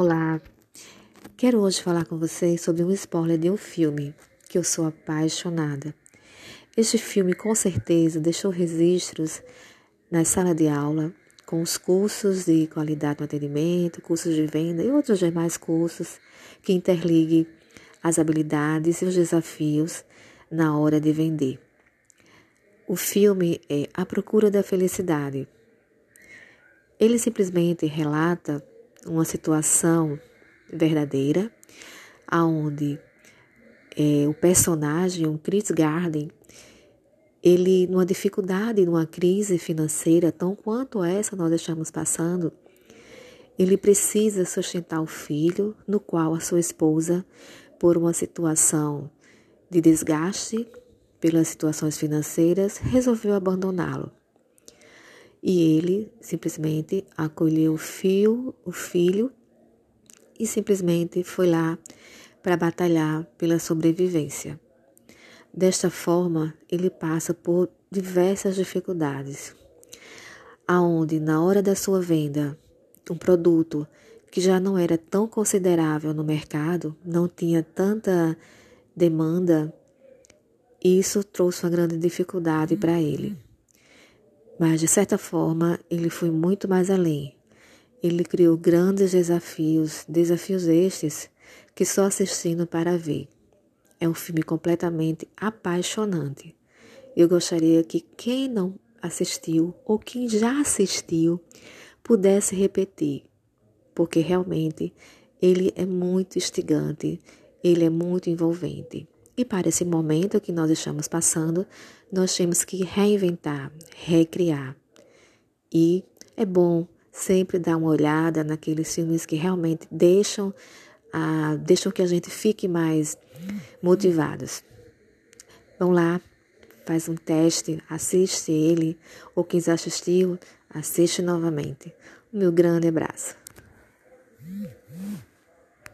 Olá, quero hoje falar com vocês sobre um spoiler de um filme que eu sou apaixonada. Este filme com certeza deixou registros na sala de aula com os cursos de qualidade no atendimento, cursos de venda e outros demais cursos que interliguem as habilidades e os desafios na hora de vender. O filme é A Procura da Felicidade. Ele simplesmente relata uma situação verdadeira, aonde é, o personagem, o Chris Garden, ele numa dificuldade, numa crise financeira tão quanto essa nós estamos passando, ele precisa sustentar o filho, no qual a sua esposa, por uma situação de desgaste pelas situações financeiras, resolveu abandoná-lo. E ele simplesmente acolheu o filho, o filho e simplesmente foi lá para batalhar pela sobrevivência. Desta forma, ele passa por diversas dificuldades, aonde na hora da sua venda, um produto que já não era tão considerável no mercado, não tinha tanta demanda, isso trouxe uma grande dificuldade para ele. Mas, de certa forma, ele foi muito mais além. Ele criou grandes desafios, desafios estes que só assistindo para ver. É um filme completamente apaixonante. Eu gostaria que quem não assistiu ou quem já assistiu pudesse repetir, porque realmente ele é muito instigante, ele é muito envolvente. E para esse momento que nós estamos passando, nós temos que reinventar, recriar. E é bom sempre dar uma olhada naqueles filmes que realmente deixam, ah, deixam que a gente fique mais motivados. Vão lá, faz um teste, assiste ele, ou quem já assistiu, assiste novamente. Meu grande abraço.